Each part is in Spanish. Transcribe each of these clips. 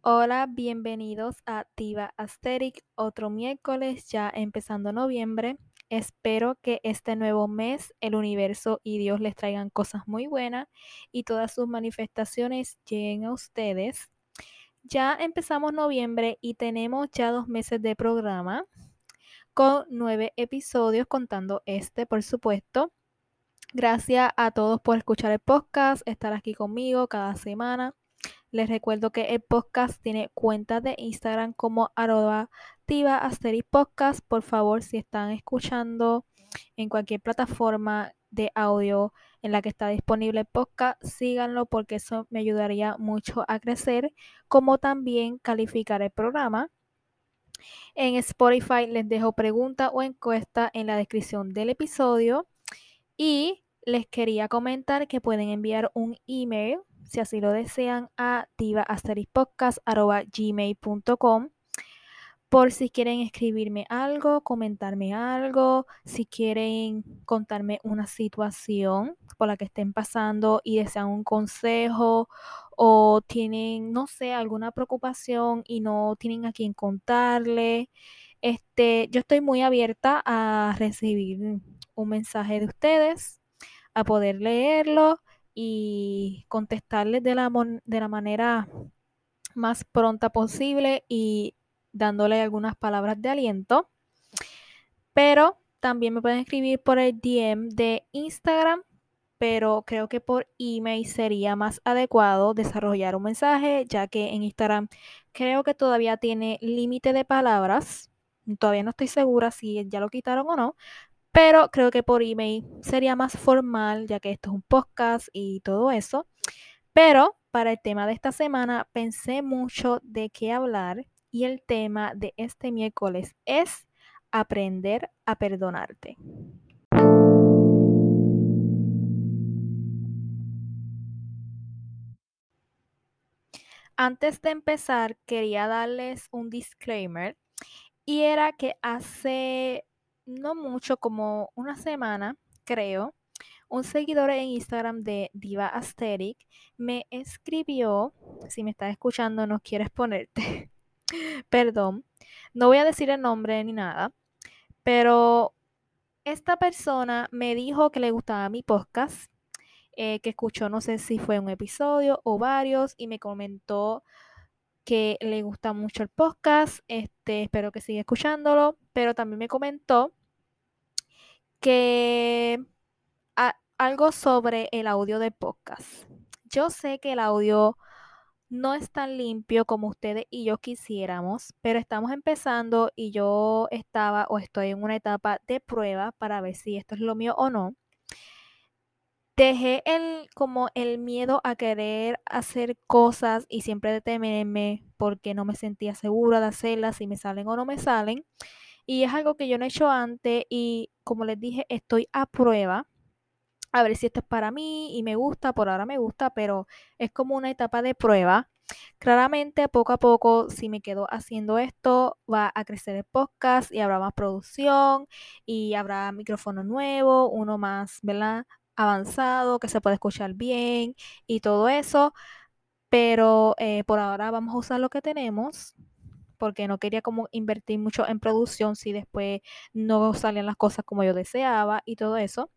Hola, bienvenidos a Tiva Asterix, otro miércoles ya empezando noviembre. Espero que este nuevo mes el universo y Dios les traigan cosas muy buenas y todas sus manifestaciones lleguen a ustedes. Ya empezamos noviembre y tenemos ya dos meses de programa con nueve episodios contando este, por supuesto. Gracias a todos por escuchar el podcast, estar aquí conmigo cada semana. Les recuerdo que el podcast tiene cuenta de Instagram como arroba podcast. Por favor, si están escuchando en cualquier plataforma de audio en la que está disponible el podcast, síganlo porque eso me ayudaría mucho a crecer, como también calificar el programa. En Spotify les dejo pregunta o encuesta en la descripción del episodio. Y les quería comentar que pueden enviar un email si así lo desean, a divaasteripodcast.gmail.com por si quieren escribirme algo, comentarme algo, si quieren contarme una situación por la que estén pasando y desean un consejo o tienen, no sé, alguna preocupación y no tienen a quién contarle. Este, yo estoy muy abierta a recibir un mensaje de ustedes, a poder leerlo y contestarles de la, de la manera más pronta posible y dándole algunas palabras de aliento. Pero también me pueden escribir por el DM de Instagram, pero creo que por email sería más adecuado desarrollar un mensaje, ya que en Instagram creo que todavía tiene límite de palabras. Todavía no estoy segura si ya lo quitaron o no, pero creo que por email sería más formal, ya que esto es un podcast y todo eso. Pero para el tema de esta semana pensé mucho de qué hablar y el tema de este miércoles es aprender a perdonarte. Antes de empezar, quería darles un disclaimer y era que hace no mucho, como una semana, creo, un seguidor en Instagram de Diva Asterix me escribió, si me estás escuchando no quieres ponerte, perdón, no voy a decir el nombre ni nada, pero esta persona me dijo que le gustaba mi podcast, eh, que escuchó, no sé si fue un episodio o varios, y me comentó que le gusta mucho el podcast, este, espero que siga escuchándolo, pero también me comentó que algo sobre el audio de podcast. Yo sé que el audio no es tan limpio como ustedes y yo quisiéramos, pero estamos empezando y yo estaba o estoy en una etapa de prueba para ver si esto es lo mío o no. Dejé el como el miedo a querer hacer cosas y siempre detenerme porque no me sentía segura de hacerlas, si me salen o no me salen. Y es algo que yo no he hecho antes y como les dije, estoy a prueba. A ver si esto es para mí y me gusta, por ahora me gusta, pero es como una etapa de prueba. Claramente, poco a poco, si me quedo haciendo esto, va a crecer el podcast y habrá más producción y habrá micrófono nuevo, uno más, ¿verdad? Avanzado, que se puede escuchar bien y todo eso. Pero eh, por ahora vamos a usar lo que tenemos porque no quería como invertir mucho en producción si después no salían las cosas como yo deseaba y todo eso.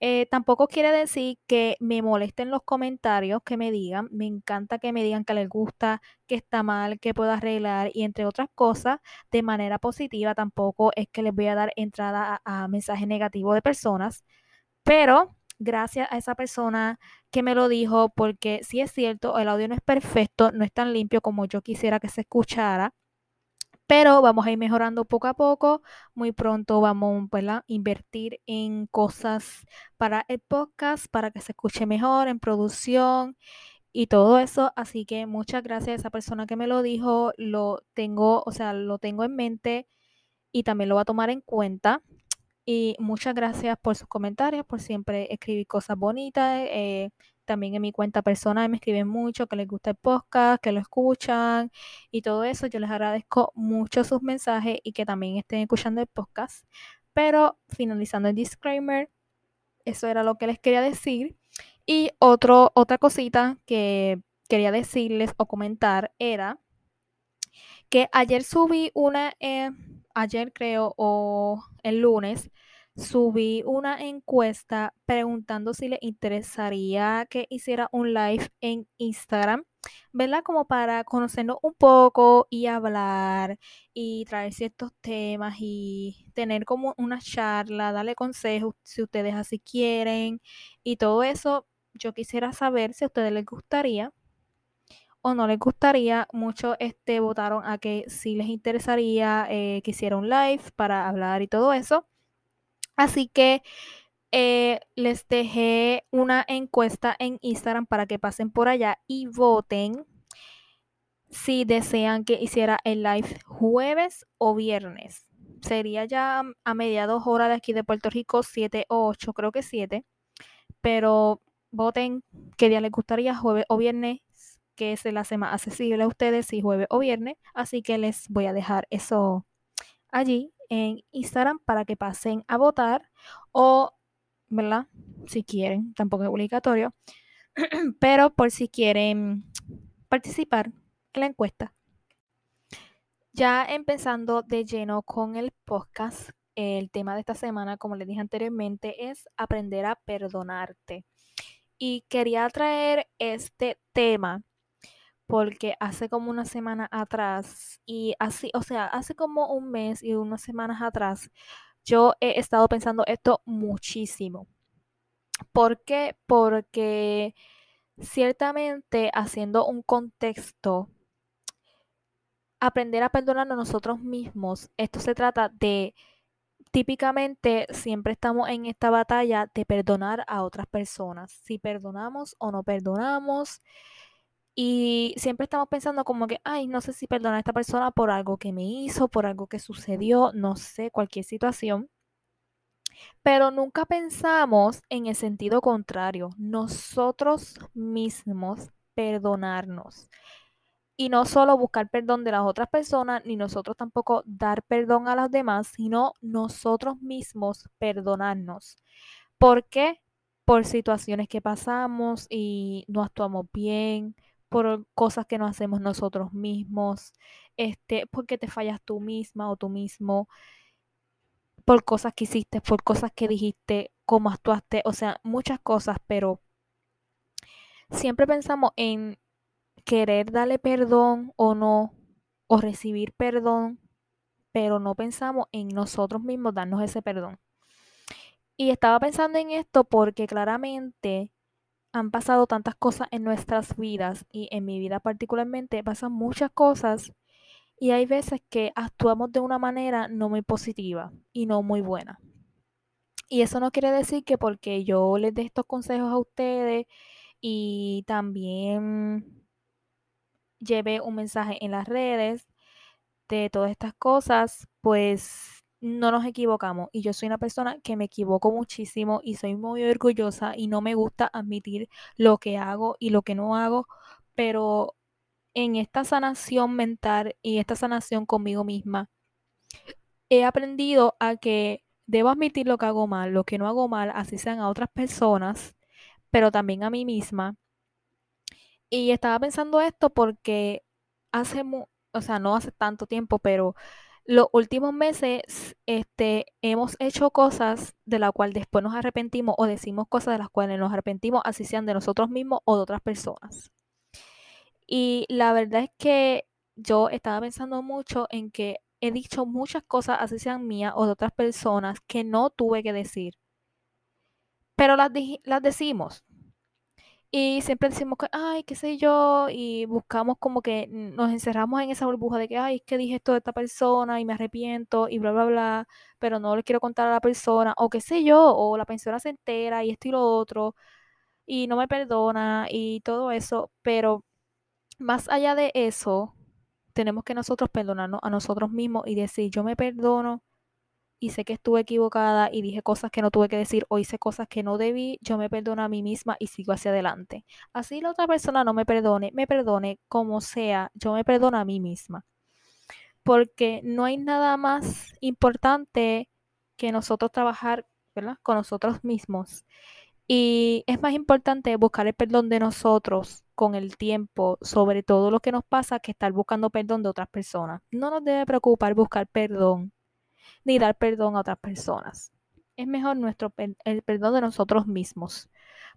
Eh, tampoco quiere decir que me molesten los comentarios que me digan. Me encanta que me digan que les gusta, que está mal, que puedo arreglar y entre otras cosas de manera positiva. Tampoco es que les voy a dar entrada a, a mensajes negativos de personas. Pero gracias a esa persona que me lo dijo, porque si es cierto, el audio no es perfecto, no es tan limpio como yo quisiera que se escuchara pero vamos a ir mejorando poco a poco. Muy pronto vamos a invertir en cosas para el podcast, para que se escuche mejor, en producción y todo eso. Así que muchas gracias a esa persona que me lo dijo. Lo tengo, o sea, lo tengo en mente y también lo voy a tomar en cuenta. Y muchas gracias por sus comentarios, por siempre escribir cosas bonitas. Eh, también en mi cuenta personal me escriben mucho que les gusta el podcast, que lo escuchan y todo eso. Yo les agradezco mucho sus mensajes y que también estén escuchando el podcast. Pero finalizando el disclaimer, eso era lo que les quería decir. Y otro, otra cosita que quería decirles o comentar era que ayer subí una, eh, ayer creo, o el lunes, subí una encuesta preguntando si le interesaría que hiciera un live en Instagram, ¿verdad? Como para conocernos un poco y hablar y traer ciertos temas y tener como una charla, darle consejos si ustedes así quieren y todo eso. Yo quisiera saber si a ustedes les gustaría o no les gustaría. Muchos este, votaron a que si les interesaría eh, que hiciera un live para hablar y todo eso. Así que eh, les dejé una encuesta en Instagram para que pasen por allá y voten si desean que hiciera el live jueves o viernes. Sería ya a mediados hora de aquí de Puerto Rico, 7 o 8, creo que 7. Pero voten qué día les gustaría, jueves o viernes que se la hace más accesible a ustedes si jueves o viernes. Así que les voy a dejar eso allí en Instagram para que pasen a votar o, ¿verdad? Si quieren, tampoco es obligatorio, pero por si quieren participar en la encuesta. Ya empezando de lleno con el podcast, el tema de esta semana, como les dije anteriormente, es aprender a perdonarte. Y quería traer este tema porque hace como una semana atrás y así, o sea, hace como un mes y unas semanas atrás, yo he estado pensando esto muchísimo. ¿Por qué? Porque ciertamente haciendo un contexto, aprender a perdonarnos nosotros mismos, esto se trata de, típicamente siempre estamos en esta batalla de perdonar a otras personas, si perdonamos o no perdonamos. Y siempre estamos pensando como que, ay, no sé si perdonar a esta persona por algo que me hizo, por algo que sucedió, no sé, cualquier situación. Pero nunca pensamos en el sentido contrario, nosotros mismos perdonarnos. Y no solo buscar perdón de las otras personas, ni nosotros tampoco dar perdón a las demás, sino nosotros mismos perdonarnos. ¿Por qué? Por situaciones que pasamos y no actuamos bien, por cosas que no hacemos nosotros mismos, este, porque te fallas tú misma o tú mismo, por cosas que hiciste, por cosas que dijiste, cómo actuaste, o sea, muchas cosas, pero siempre pensamos en querer darle perdón o no, o recibir perdón, pero no pensamos en nosotros mismos darnos ese perdón. Y estaba pensando en esto porque claramente han pasado tantas cosas en nuestras vidas y en mi vida particularmente pasan muchas cosas y hay veces que actuamos de una manera no muy positiva y no muy buena. Y eso no quiere decir que porque yo les dé estos consejos a ustedes y también lleve un mensaje en las redes de todas estas cosas, pues no nos equivocamos y yo soy una persona que me equivoco muchísimo y soy muy orgullosa y no me gusta admitir lo que hago y lo que no hago, pero en esta sanación mental y esta sanación conmigo misma, he aprendido a que debo admitir lo que hago mal, lo que no hago mal, así sean a otras personas, pero también a mí misma. Y estaba pensando esto porque hace, o sea, no hace tanto tiempo, pero los últimos meses este, hemos hecho cosas de las cuales después nos arrepentimos o decimos cosas de las cuales nos arrepentimos, así sean de nosotros mismos o de otras personas. Y la verdad es que yo estaba pensando mucho en que he dicho muchas cosas, así sean mías o de otras personas, que no tuve que decir. Pero las, las decimos. Y siempre decimos que, ay, qué sé yo, y buscamos como que nos encerramos en esa burbuja de que, ay, es que dije esto de esta persona y me arrepiento y bla, bla, bla, pero no le quiero contar a la persona, o qué sé yo, o la persona se entera y esto y lo otro, y no me perdona y todo eso, pero más allá de eso, tenemos que nosotros perdonarnos a nosotros mismos y decir, yo me perdono y sé que estuve equivocada y dije cosas que no tuve que decir o hice cosas que no debí, yo me perdono a mí misma y sigo hacia adelante. Así la otra persona no me perdone, me perdone como sea, yo me perdono a mí misma. Porque no hay nada más importante que nosotros trabajar, ¿verdad? Con nosotros mismos. Y es más importante buscar el perdón de nosotros con el tiempo sobre todo lo que nos pasa que estar buscando perdón de otras personas. No nos debe preocupar buscar perdón ni dar perdón a otras personas. Es mejor nuestro el perdón de nosotros mismos.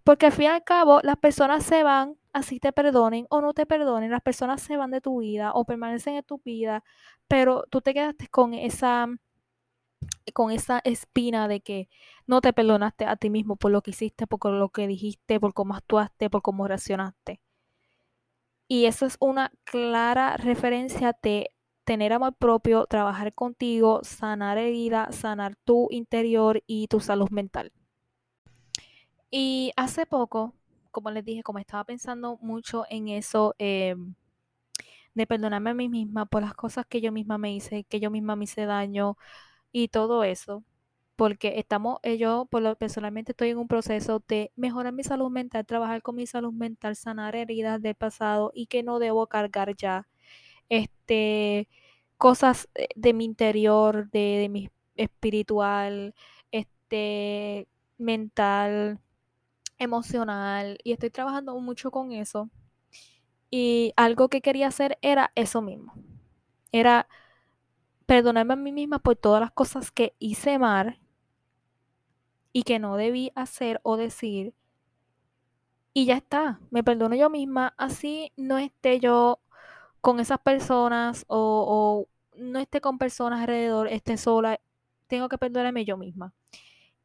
Porque al fin y al cabo las personas se van, así te perdonen o no te perdonen, las personas se van de tu vida o permanecen en tu vida, pero tú te quedaste con esa con esa espina de que no te perdonaste a ti mismo por lo que hiciste, por lo que dijiste, por cómo actuaste, por cómo reaccionaste. Y eso es una clara referencia de tener amor propio, trabajar contigo, sanar heridas, sanar tu interior y tu salud mental. Y hace poco, como les dije, como estaba pensando mucho en eso, em, de perdonarme a mí misma por las cosas que yo misma me hice, que yo misma me hice daño y todo eso, porque estamos, eh, yo personalmente estoy en un proceso de mejorar mi salud mental, trabajar con mi salud mental, sanar heridas del pasado y que no debo cargar ya este cosas eh, de mi interior, de, de mi espiritual, este mental, emocional y estoy trabajando mucho con eso. Y algo que quería hacer era eso mismo. Era perdonarme a mí misma por todas las cosas que hice mal y que no debí hacer o decir. Y ya está, me perdono yo misma, así no esté yo con esas personas o, no esté con personas alrededor, esté sola, tengo que perdonarme yo misma.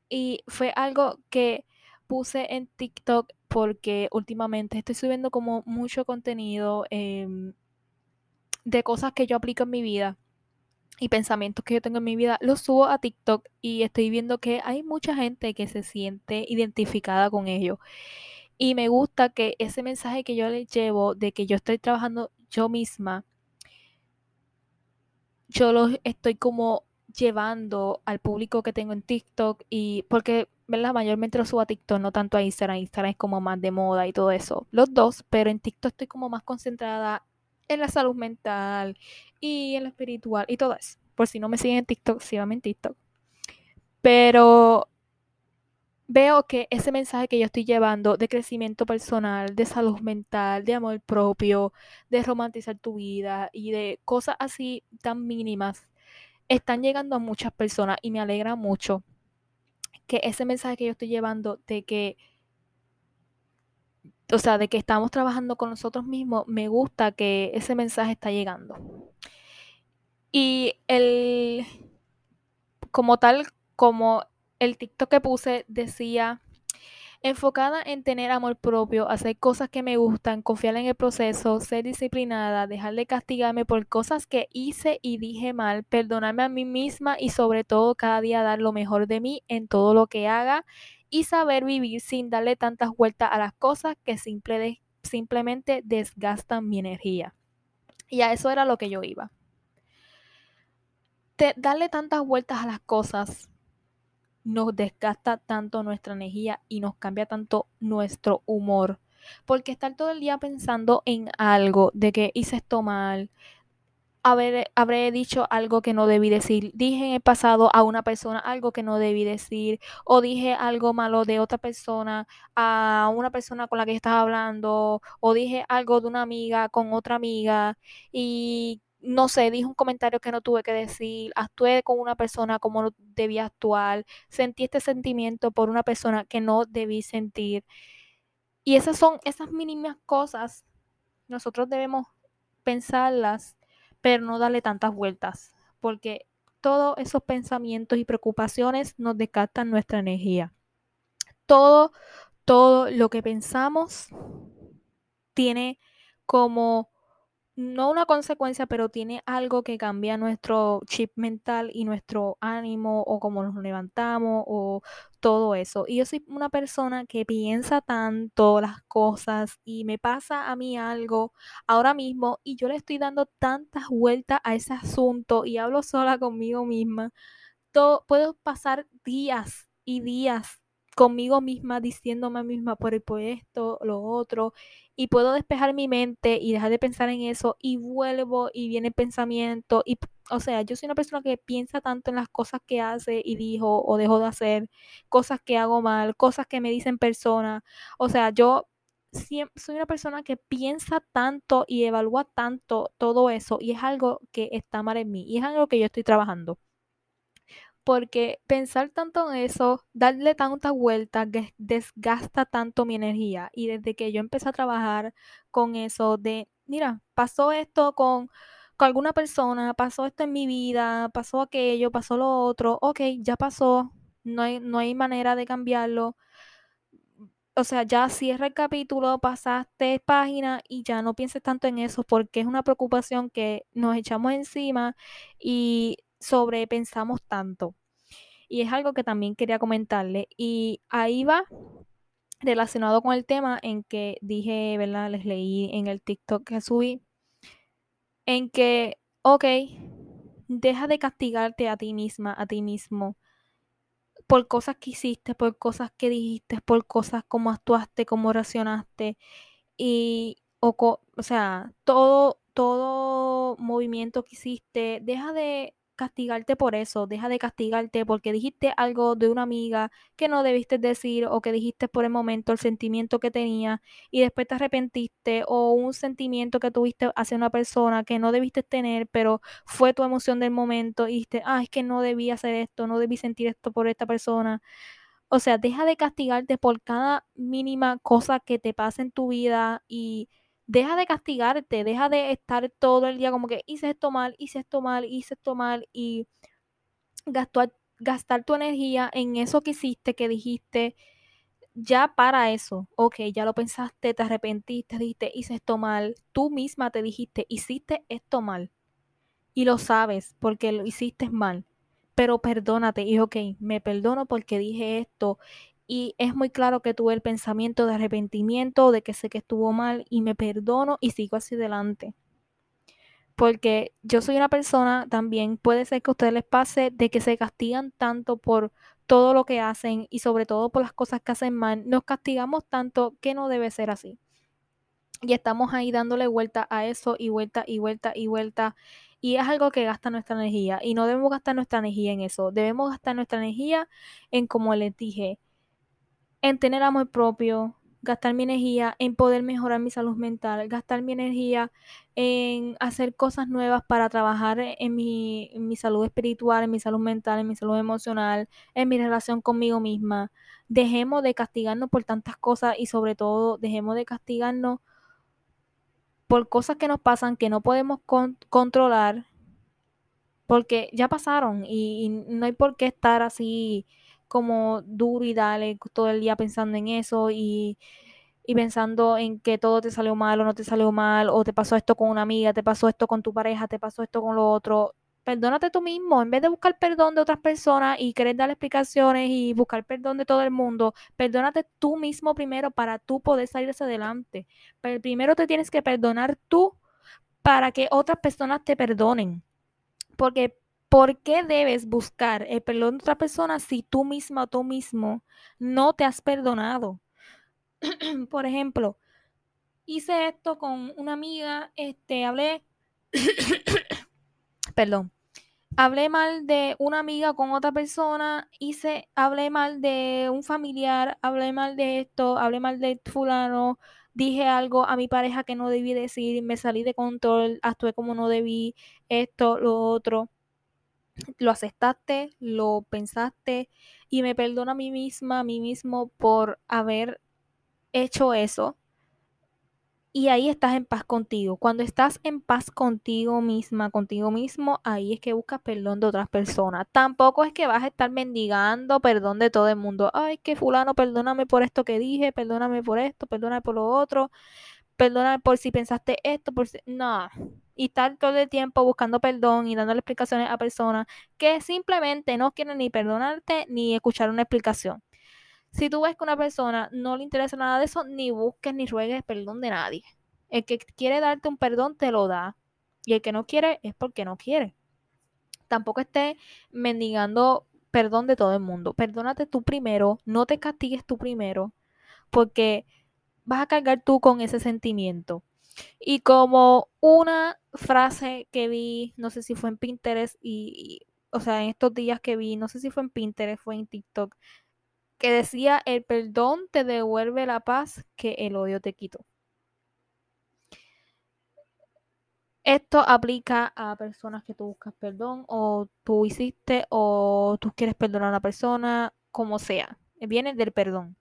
Y fue algo que puse en TikTok porque últimamente estoy subiendo como mucho contenido em, de cosas que yo aplico en mi vida y pensamientos que yo tengo en mi vida, los subo a TikTok y estoy viendo que hay mucha gente que se siente identificada con ello. Y me gusta que ese mensaje que yo les llevo de que yo estoy trabajando yo misma, yo lo estoy como llevando al público que tengo en TikTok y porque ¿verdad? Mayormente lo subo a TikTok, no tanto a Instagram. Instagram es como más de moda y todo eso. Los dos, pero en TikTok estoy como más concentrada en la salud mental y en lo espiritual y todo eso. Por si no me siguen en TikTok, síganme en TikTok. Pero veo que ese mensaje que yo estoy llevando de crecimiento personal, de salud mental, de amor propio, de romantizar tu vida y de cosas así tan mínimas, están llegando a muchas personas y me alegra mucho que ese mensaje que yo estoy llevando de que, o sea, de que estamos trabajando con nosotros mismos, me gusta que ese mensaje está llegando. Y el, como tal, como el TikTok que puse decía, enfocada en tener amor propio, hacer cosas que me gustan, confiar en el proceso, ser disciplinada, dejar de castigarme por cosas que hice y dije mal, perdonarme a mí misma y sobre todo cada día dar lo mejor de mí en todo lo que haga y saber vivir sin darle tantas vueltas a las cosas que simplemente desgastan mi energía. Y a eso era lo que yo iba. darle tantas vueltas a las cosas nos desgasta tanto nuestra energía y nos cambia tanto nuestro humor. Porque estar todo el día pensando en algo, de que hice esto mal, habré dicho algo que no debí decir, dije en el pasado a una persona algo que no debí decir, o dije algo malo de otra persona a una persona con la que estaba hablando, o dije algo de una amiga con otra amiga, y no sé, dije un comentario que no tuve que decir, actué con una persona como no debía actuar, sentí este sentimiento por una persona que no debí sentir. Y esas son esas mínimas cosas, nosotros debemos pensarlas, pero no darle tantas vueltas, porque todos esos pensamientos y preocupaciones nos descartan nuestra energía. Todo, todo lo que pensamos tiene como no una consecuencia, pero tiene algo que cambia nuestro chip mental y nuestro ánimo o cómo nos levantamos o todo eso. Y yo soy una persona que piensa tanto las cosas y me pasa a mí algo ahora mismo y yo le estoy dando tantas vueltas a ese asunto y hablo sola conmigo misma. Todo, puedo pasar días y días conmigo misma, diciéndome a mí misma por, esto, lo otro, y puedo despejar mi mente y dejar de pensar en eso y vuelvo y viene el pensamiento y o sea, yo soy una persona que piensa tanto en las cosas que hace y dijo o dejó de hacer, cosas que hago mal, cosas que me dicen personas. O sea, yo soy una persona que piensa tanto y evalúa tanto todo eso y es algo que está mal en mí y es algo que yo estoy trabajando porque pensar tanto en eso, darle tantas vueltas, desgasta tanto mi energía. Y desde que yo empecé a trabajar con eso de, mira, pasó esto con, con alguna persona, pasó esto en mi vida, pasó aquello, pasó lo otro, ok, ya pasó, no hay, no hay manera de cambiarlo. O sea, ya cierra el capítulo, pasaste página y ya no pienses tanto en eso porque es una preocupación que nos echamos encima y sobrepensamos tanto. Y es algo que también quería comentarle. Y ahí va relacionado con el tema en que dije, ¿verdad? Les leí en el TikTok que subí. En que, ok, deja de castigarte a ti misma, a ti mismo. Por cosas que hiciste, por cosas que dijiste, por cosas como actuaste, como reaccionaste. Y, o, o sea, todo, todo movimiento que hiciste, deja de castigarte por eso, deja de castigarte porque dijiste algo de una amiga que no debiste decir o que dijiste por el momento el sentimiento que tenía y después te arrepentiste o un sentimiento que tuviste hacia una persona que no debiste tener, pero fue tu emoción del momento y dijiste, ah, es que no debí hacer esto, no debí sentir esto por esta persona. O sea, deja de castigarte por cada mínima cosa que te pase en tu vida y deja de castigarte, deja de estar todo el día como que hice esto mal, hice esto mal, hice esto mal y gastar, gastar tu energía en eso que hiciste, que dijiste, ya para eso, ok, ya lo pensaste, te arrepentiste, dijiste, hice esto mal, tú misma te dijiste, hiciste esto mal y lo sabes porque lo hiciste mal, pero perdónate y ok, me perdono porque dije esto y es muy claro que tuve el pensamiento de arrepentimiento, de que sé que estuvo mal y me perdono y sigo hacia adelante. Porque yo soy una persona también, puede ser que a ustedes les pase de que se castigan tanto por todo lo que hacen y sobre todo por las cosas que hacen mal. Nos castigamos tanto que no debe ser así. Y estamos ahí dándole vuelta a eso y vuelta y vuelta y vuelta. Y es algo que gasta nuestra energía. Y no debemos gastar nuestra energía en eso. Debemos gastar nuestra energía en, como les dije, en tener amor propio, gastar mi energía en poder mejorar mi salud mental, gastar mi energía en hacer cosas nuevas para trabajar en mi, salud espiritual, en mi salud mental, en mi salud emocional, en mi relación conmigo misma. Dejemos de castigarnos por tantas cosas y sobre todo dejemos de castigarnos por cosas que nos pasan que no podemos controlar porque ya pasaron y no hay por qué estar así como duro y dale todo el día pensando en eso y, pensando en que todo te salió mal o no te salió mal, o te pasó esto con una amiga, te pasó esto con tu pareja, te pasó esto con lo otro. Perdónate tú mismo, en vez de buscar perdón de otras personas y querer dar explicaciones y buscar perdón de todo el mundo, perdónate tú mismo primero para tú poder salir hacia adelante. Pero primero te tienes que perdonar tú para que otras personas te perdonen. Porque ¿Por qué debes buscar el perdón de otra persona si tú misma o tú mismo no te has perdonado? Por ejemplo, hice esto con una amiga, este, hablé, perdón, hablé mal de una amiga con otra persona, hice, hablé mal de un familiar, hablé mal de esto, hablé mal de fulano, dije algo a mi pareja que no debí decir, me salí de control, actué como no debí, esto, lo otro lo aceptaste, lo pensaste y me perdono a mí misma, a mí mismo por haber hecho eso. Y ahí estás en paz contigo. Cuando estás en paz contigo misma, contigo mismo, ahí es que buscas perdón de otras personas. Tampoco es que vas a estar mendigando perdón de todo el mundo. Ay, que fulano, perdóname por esto que dije, perdóname por esto, perdóname por lo otro, perdóname por si pensaste esto, por si... No, y estar todo el tiempo buscando perdón y dándole explicaciones a personas que simplemente no quieren ni perdonarte ni escuchar una explicación. Si tú ves que una persona no le interesa nada de eso, ni busques ni ruegues perdón de nadie. El que quiere darte un perdón te lo da. Y el que no quiere es porque no quiere. Tampoco esté mendigando perdón de todo el mundo. Perdónate tú primero, no te castigues tú primero, porque vas a cargar tú con ese sentimiento. Y como una frase que vi, no sé si fue en Pinterest y, o sea, en estos días que vi, no sé si fue en Pinterest, fue en TikTok, que decía, el perdón te devuelve la paz que el odio te quitó. Esto aplica a personas que tú buscas perdón o tú hiciste o tú quieres perdonar a una persona, como sea. Viene del perdón.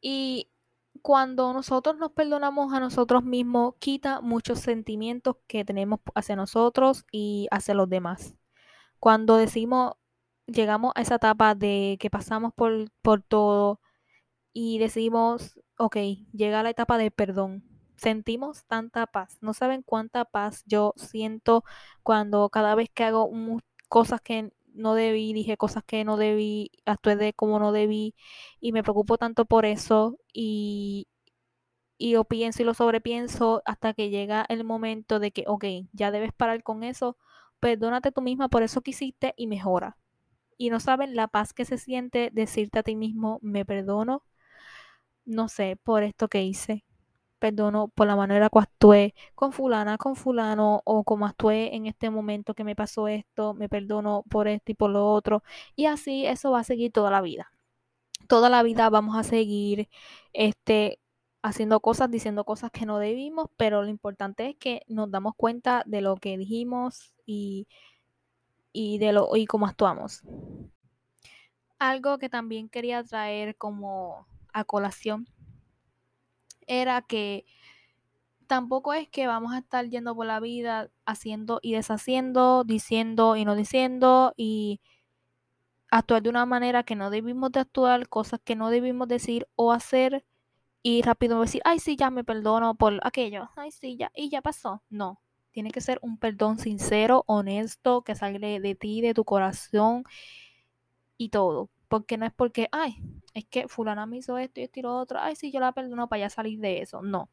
Y cuando nosotros nos perdonamos a nosotros mismos, quita muchos sentimientos que tenemos hacia nosotros y hacia los demás. Cuando decimos, llegamos a esa etapa de que pasamos por, por todo y decimos, ok, llega la etapa de perdón. Sentimos tanta paz. No saben cuánta paz yo siento cuando cada vez que hago cosas que no debí, dije cosas que no debí, actué de como no debí y me preocupo tanto por eso y, y lo pienso y lo sobrepienso hasta que llega el momento de que, ok, ya debes parar con eso, perdónate tú misma por eso que hiciste y mejora. Y no saben la paz que se siente decirte a ti mismo, me perdono, no sé, por esto que hice perdono por la manera que actué con fulana, con fulano o como actué en este momento que me pasó esto, me perdono por esto y por lo otro. Y así eso va a seguir toda la vida. Toda la vida vamos a seguir este haciendo cosas, diciendo cosas que no debimos, pero lo importante es que nos damos cuenta de lo que dijimos y, y de lo y cómo actuamos. Algo que también quería traer como a colación era que tampoco es que vamos a estar yendo por la vida haciendo y deshaciendo, diciendo y no diciendo y actuar de una manera que no debimos de actuar, cosas que no debimos decir o hacer y rápido decir, ay sí, ya me perdono por aquello, ay sí, ya, y ya pasó. No, tiene que ser un perdón sincero, honesto, que salga de ti, de tu corazón y todo. Porque no es porque, ay, es que fulana me hizo esto y esto y lo otro, ay, sí, yo la perdono para ya salir de eso. No.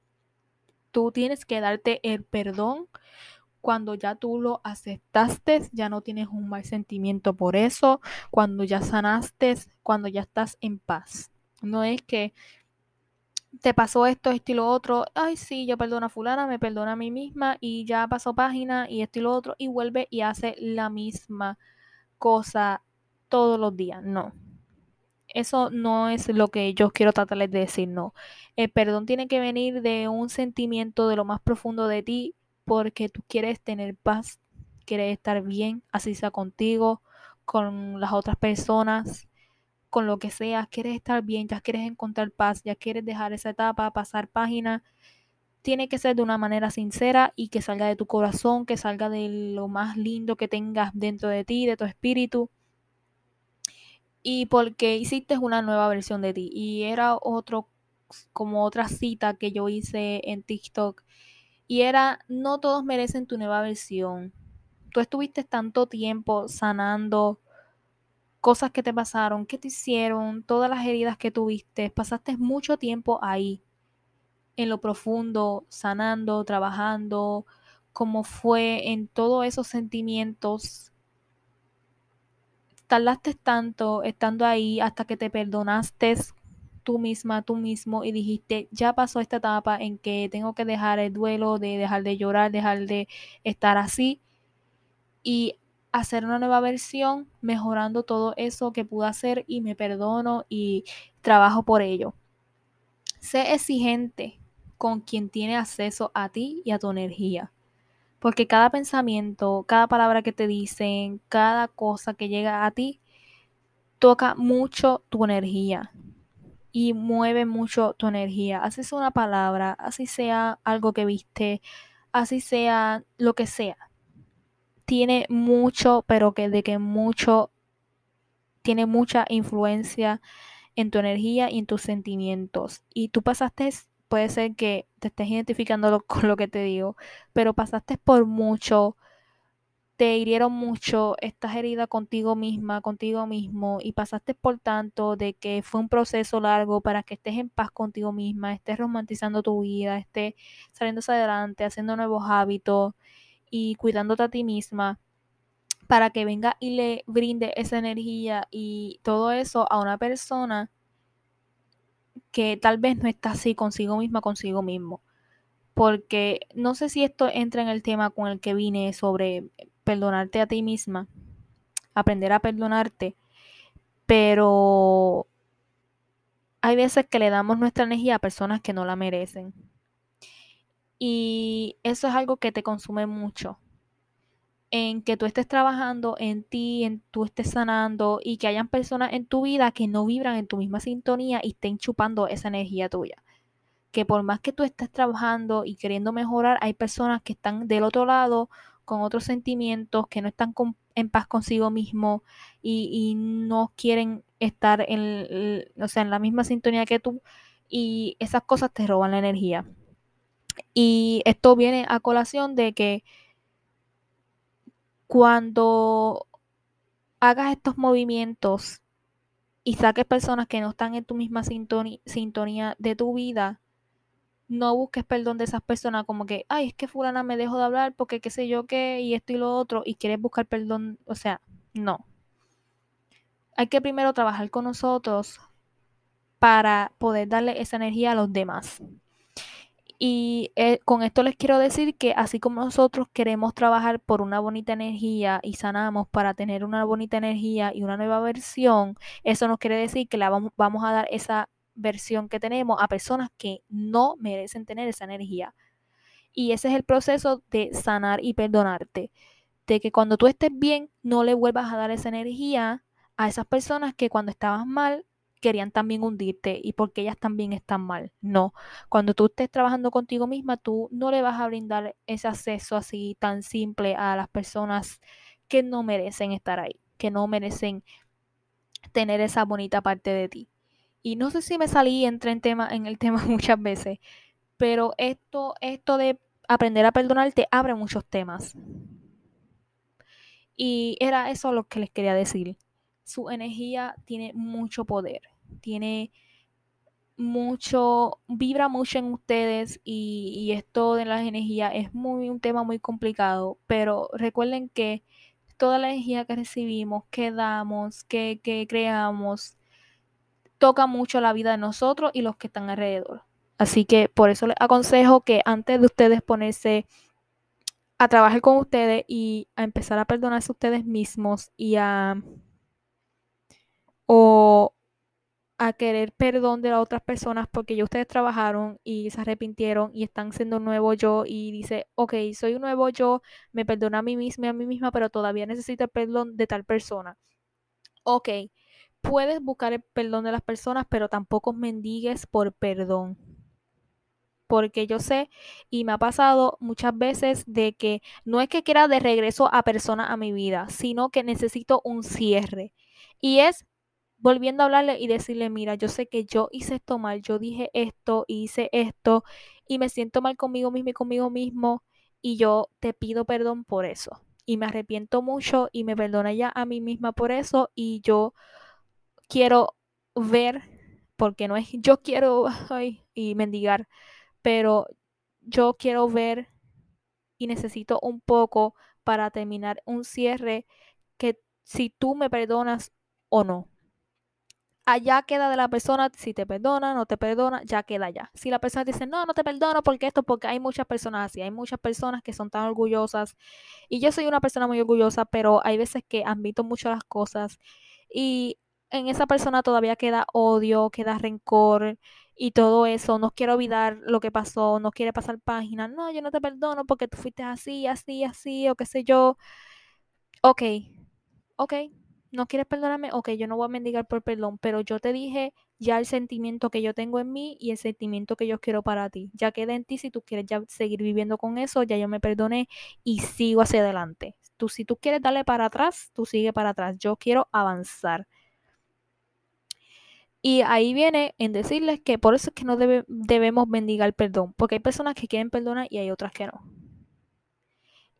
Tú tienes que darte el perdón cuando ya tú lo aceptaste, ya no tienes un mal sentimiento por eso, cuando ya sanaste, cuando ya estás en paz. No es que te pasó esto, esto y lo otro, ay sí, yo perdono a fulana, me perdono a mí misma y ya pasó página y esto y lo otro y vuelve y hace la misma cosa todos los días. No, eso no es lo que yo quiero tratarles de decir, no. El perdón tiene que venir de un sentimiento de lo más profundo de ti porque tú quieres tener paz, quieres estar bien, así sea contigo, con las otras personas, con lo que sea, quieres estar bien, ya quieres encontrar paz, ya quieres dejar esa etapa, pasar página. Tiene que ser de una manera sincera y que salga de tu corazón, que salga de lo más lindo que tengas dentro de ti, de tu espíritu y porque hiciste una nueva versión de ti. Y era otro, como otra cita que yo hice en TikTok. Y era, no todos merecen tu nueva versión. Tú estuviste tanto tiempo sanando cosas que te pasaron, que te hicieron, todas las heridas que tuviste. Pasaste mucho tiempo ahí, en lo profundo, sanando, trabajando, como fue en todos esos sentimientos tardaste tanto estando ahí hasta que te perdonaste tú misma, tú mismo y dijiste, ya pasó esta etapa en que tengo que dejar el duelo, de dejar de llorar, dejar de estar así y hacer una nueva versión mejorando todo eso que pude hacer y me perdono y trabajo por ello. Sé exigente con quien tiene acceso a ti y a tu energía. Porque cada pensamiento, cada palabra que te dicen, cada cosa que llega a ti, toca mucho tu energía y mueve mucho tu energía. Así sea una palabra, así sea algo que viste, así sea lo que sea. Tiene mucho, pero que de que mucho, tiene mucha influencia en tu energía y en tus sentimientos. Y tú pasaste puede ser que te estés identificando con lo que te digo, pero pasaste por mucho, te hirieron mucho, estás herida contigo misma, contigo mismo, y pasaste por tanto de que fue un proceso largo para que estés en paz contigo misma, estés romantizando tu vida, estés saliendo adelante, haciendo nuevos hábitos y cuidándote a ti misma. para que venga y le brinde esa energía y todo eso a una persona que tal vez no está así consigo misma, consigo mismo. Porque no sé si esto entra en el tema con el que vine sobre perdonarte a ti misma, aprender a perdonarte, pero hay veces que le damos nuestra energía a personas que no la merecen. Y eso es algo que te consume mucho. En que tú estés trabajando en ti, en tú estés sanando y que hayan personas en tu vida que no vibran en tu misma sintonía y estén chupando esa energía tuya. Que por más que tú estés trabajando y queriendo mejorar, hay personas que están del otro lado con otros sentimientos, que no están en paz consigo mismo y, y no quieren estar en, o sea, en la misma sintonía que tú y esas cosas te roban la energía. Y esto viene a colación de que cuando hagas estos movimientos y saques personas que no están en tu misma sintonía, de tu vida, no busques perdón de esas personas como que, ay, es que fulana me dejó de hablar porque qué sé yo qué y esto y lo otro y quieres buscar perdón, o sea, no. Hay que primero trabajar con nosotros para poder darle esa energía a los demás. Y eh, con esto les quiero decir que así como nosotros queremos trabajar por una bonita energía y sanamos para tener una bonita energía y una nueva versión, eso no quiere decir que la vamos, vamos a dar esa versión que tenemos a personas que no merecen tener esa energía. Y ese es el proceso de sanar y perdonarte. De que cuando tú estés bien, no le vuelvas a dar esa energía a esas personas que cuando estabas mal querían también hundirte y porque ellas también están mal. No, cuando tú estés trabajando contigo misma, tú no le vas a brindar ese acceso así tan simple a las personas que no merecen estar ahí, que no merecen tener esa bonita parte de ti. Y no sé si me salí entre en, tema, en el tema muchas veces, pero esto, esto de aprender a perdonar te abre muchos temas. Y era eso lo que les quería decir su energía tiene mucho poder, tiene mucho, vibra mucho en ustedes y, esto de las energías es muy un tema muy complicado, pero recuerden que toda la energía que recibimos, que damos, que, que creamos, toca mucho la vida de nosotros y los que están alrededor. Así que por eso les aconsejo que antes de ustedes ponerse a trabajar con ustedes y a empezar a perdonarse ustedes mismos y a o a querer perdón de las otras personas porque ya ustedes trabajaron y se arrepintieron y están siendo un nuevo yo y dice, ok, soy un nuevo yo, me perdono a mí misma y a mí misma, pero todavía necesito el perdón de tal persona. Ok, puedes buscar el perdón de las personas, pero tampoco mendigues por perdón. Porque yo sé y me ha pasado muchas veces de que no es que quiera de regreso a persona a mi vida, sino que necesito un cierre. Y es volviendo a hablarle y decirle, mira, yo sé que yo hice esto mal, yo dije esto, hice esto y me siento mal conmigo mismo y conmigo mismo y yo te pido perdón por eso. Y me arrepiento mucho y me perdona ya a mí misma por eso y yo quiero ver, porque no es yo quiero ay, y mendigar, pero yo quiero ver y necesito un poco para terminar un cierre que si tú me perdonas o no allá queda de la persona si te perdona, no te perdona, ya queda ya. Si la persona dice, no, no te perdono porque esto, porque hay muchas personas así, hay muchas personas que son tan orgullosas y yo soy una persona muy orgullosa, pero hay veces que admito mucho las cosas y en esa persona todavía queda odio, queda rencor y todo eso, no quiero olvidar lo que pasó, no quiere pasar página, no, yo no te perdono porque tú fuiste así, así, así, o qué sé yo. Ok, ok, no quieres perdonarme, ok, yo no voy a mendigar por perdón, pero yo te dije ya el sentimiento que yo tengo en mí y el sentimiento que yo quiero para ti. Ya queda en ti si tú quieres ya seguir viviendo con eso, ya yo me perdoné y sigo hacia adelante. Tú, si tú quieres darle para atrás, tú sigue para atrás. Yo quiero avanzar. Y ahí viene en decirles que por eso es que no debemos mendigar perdón, porque hay personas que quieren perdonar y hay otras que no.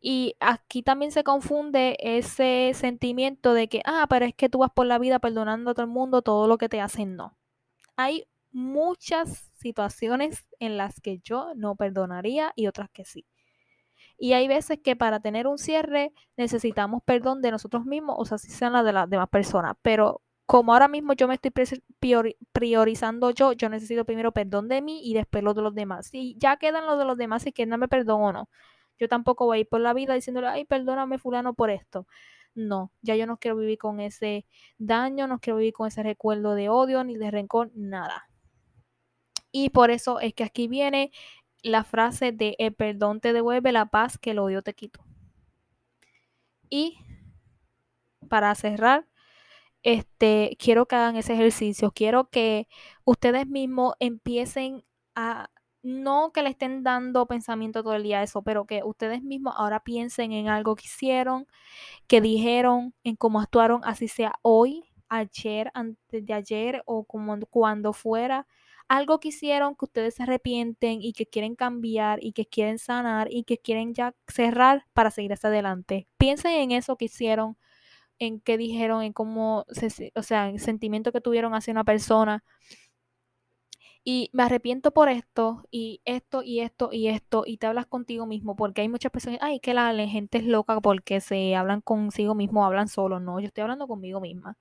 Y aquí también se confunde ese sentimiento de que, ah, pero es que tú vas por la vida perdonando a todo el mundo todo lo que te hacen. No. Hay muchas situaciones en las que yo no perdonaría y otras que sí. Y hay veces que para tener un cierre necesitamos perdón de nosotros mismos, o sea, si sean las de las demás personas. Pero como ahora mismo yo me estoy priorizando yo, yo necesito primero perdón de mí y después lo de los demás. Si ya quedan los de los demás y que no me perdón o no. Yo tampoco voy a ir por la vida diciéndole, ay, perdóname fulano por esto. No, ya yo no quiero vivir con ese daño, no quiero vivir con ese recuerdo de odio ni de rencor, nada. Y por eso es que aquí viene la frase de el perdón te devuelve la paz que el odio te quitó. Y para cerrar, este, quiero que hagan ese ejercicio, quiero que ustedes mismos empiecen a, no que le estén dando pensamiento todo el día a eso, pero que ustedes mismos ahora piensen en algo que hicieron, que dijeron, en cómo actuaron, así sea hoy, ayer, antes de ayer o como cuando fuera, algo que hicieron que ustedes se arrepienten y que quieren cambiar y que quieren sanar y que quieren ya cerrar para seguir hacia adelante. Piensen en eso que hicieron, en qué dijeron, en cómo, se, o sea, el sentimiento que tuvieron hacia una persona. Y me arrepiento por esto, y esto, y esto, y esto, y te hablas contigo mismo, porque hay muchas personas, ay, que la, gente es loca porque se hablan consigo mismo, hablan solo. No, yo estoy hablando conmigo misma.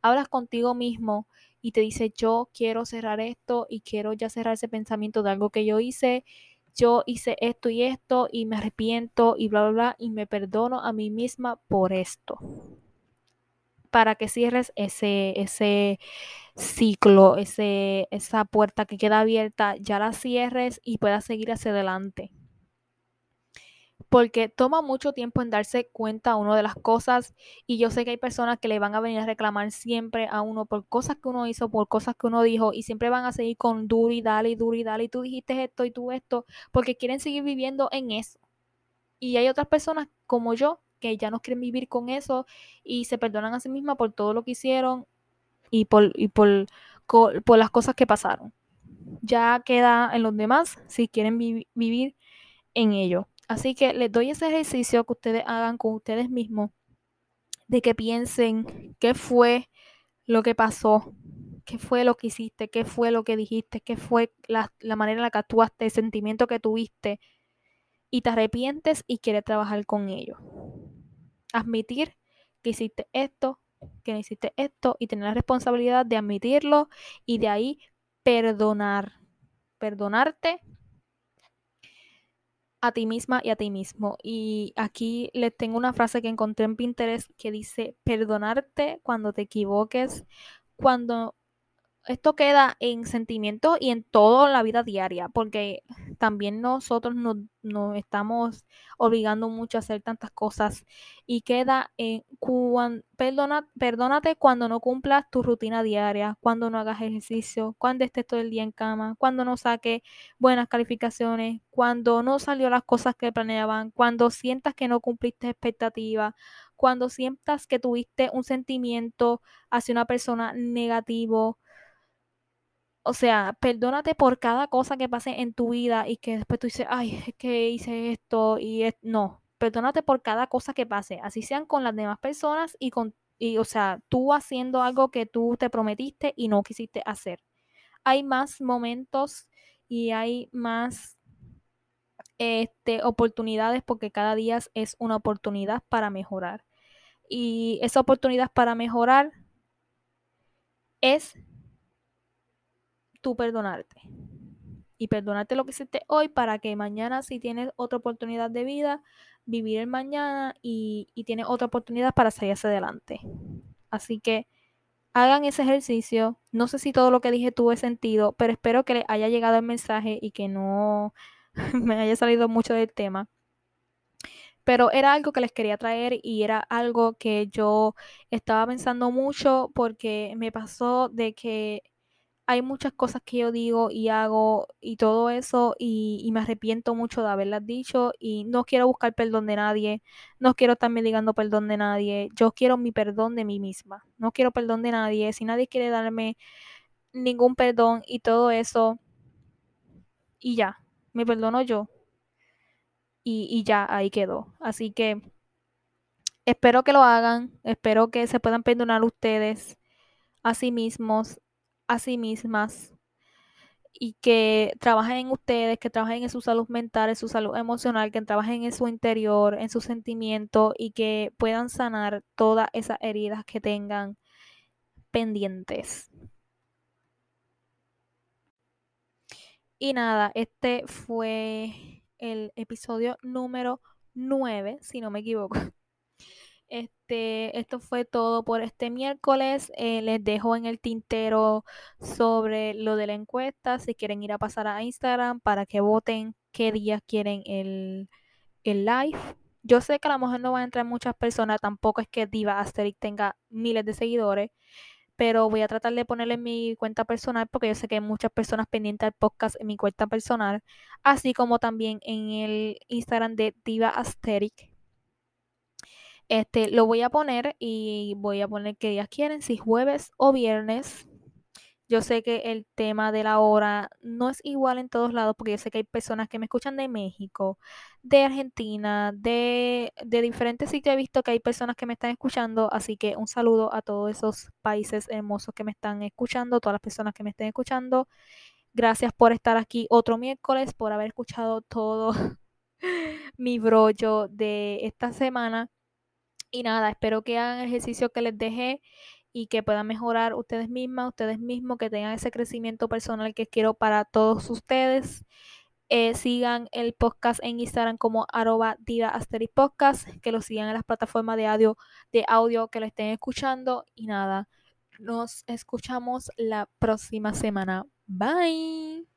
Hablas contigo mismo y te dice, yo quiero cerrar esto y quiero ya cerrar ese pensamiento de algo que yo hice, yo hice esto y esto y me arrepiento y bla, bla, bla, y me perdono a mí misma por esto. Para que cierres ese, ese ciclo, ese, esa puerta que queda abierta, ya la cierres y puedas seguir hacia adelante porque toma mucho tiempo en darse cuenta uno de las cosas y yo sé que hay personas que le van a venir a reclamar siempre a uno por cosas que uno hizo, por cosas que uno dijo y siempre van a seguir con duro y dale y duro y dale y tú dijiste esto y tú esto porque quieren seguir viviendo en eso. Y hay otras personas como yo que ya no quieren vivir con eso y se perdonan a sí mismas por todo lo que hicieron y por, y por, por las cosas que pasaron. Ya queda en los demás si quieren vivir en ello. Así que les doy ese ejercicio que ustedes hagan con ustedes mismos, de que piensen qué fue lo que pasó, qué fue lo que hiciste, qué fue lo que dijiste, qué fue la, manera en la que actuaste, el sentimiento que tuviste, y te arrepientes y quieres trabajar con ello. Admitir que hiciste esto, que no hiciste esto, y tener la responsabilidad de admitirlo y de ahí perdonar. Perdonarte a ti misma y a ti mismo. Y aquí les tengo una frase que encontré en Pinterest que dice, perdonarte cuando te equivoques, cuando esto queda en sentimientos y en toda la vida diaria, porque también nosotros nos, estamos obligando mucho a hacer tantas cosas y queda en perdona, perdónate cuando no cumplas tu rutina diaria, cuando no hagas ejercicio, cuando estés todo el día en cama, cuando no saques buenas calificaciones, cuando no salió las cosas que planeaban, cuando sientas que no cumpliste expectativas, cuando sientas que tuviste un sentimiento hacia una persona negativo, o sea, perdónate por cada cosa que pase en tu vida y que después tú dices, ay, es que hice esto y es... no, perdónate por cada cosa que pase, así sean con las demás personas y con, y, o sea, tú haciendo algo que tú te prometiste y no quisiste hacer. Hay más momentos y hay más este, oportunidades porque cada día es una oportunidad para mejorar. Y esa oportunidad para mejorar es tú perdonarte. Y perdonarte lo que hiciste hoy para que mañana si tienes otra oportunidad de vida, vivir el mañana y, y tienes otra oportunidad para salir hacia adelante. Así que hagan ese ejercicio. No sé si todo lo que dije tuvo sentido, pero espero que les haya llegado el mensaje y que no me haya salido mucho del tema. Pero era algo que les quería traer y era algo que yo estaba pensando mucho porque me pasó de que hay muchas cosas que yo digo y hago y todo eso y, me arrepiento mucho de haberlas dicho y no quiero buscar perdón de nadie, no quiero estar mendigando perdón de nadie, yo quiero mi perdón de mí misma, no quiero perdón de nadie, si nadie quiere darme ningún perdón y todo eso y ya, me perdono yo y, y ya ahí quedó. Así que espero que lo hagan, espero que se puedan perdonar ustedes a sí mismos a sí mismas y que trabajen en ustedes, que trabajen en su salud mental, en su salud emocional, que trabajen en su interior, en sus sentimientos y que puedan sanar todas esas heridas que tengan pendientes. Y nada, este fue el episodio número 9, si no me equivoco. Este, esto fue todo por este miércoles. Eh, les dejo en el tintero sobre lo de la encuesta. Si quieren ir a pasar a Instagram para que voten qué día quieren el, el live. Yo sé que a lo mejor no van a entrar muchas personas. Tampoco es que Diva Asterix tenga miles de seguidores. Pero voy a tratar de ponerle en mi cuenta personal porque yo sé que hay muchas personas pendientes del podcast en mi cuenta personal. Así como también en el Instagram de Diva Asterix este, lo voy a poner y voy a poner qué días quieren, si jueves o viernes. Yo sé que el tema de la hora no es igual en todos lados, porque yo sé que hay personas que me escuchan de México, de Argentina, de, de diferentes sitios. He visto que hay personas que me están escuchando, así que un saludo a todos esos países hermosos que me están escuchando, todas las personas que me estén escuchando. Gracias por estar aquí otro miércoles, por haber escuchado todo mi brollo de esta semana. Y nada, espero que hagan el ejercicio que les dejé y que puedan mejorar ustedes mismas, ustedes mismos, que tengan ese crecimiento personal que quiero para todos ustedes. Eh, sigan el podcast en Instagram como arroba diva asteris podcast, que lo sigan en las plataformas de audio, de audio que lo estén escuchando. Y nada, nos escuchamos la próxima semana. Bye.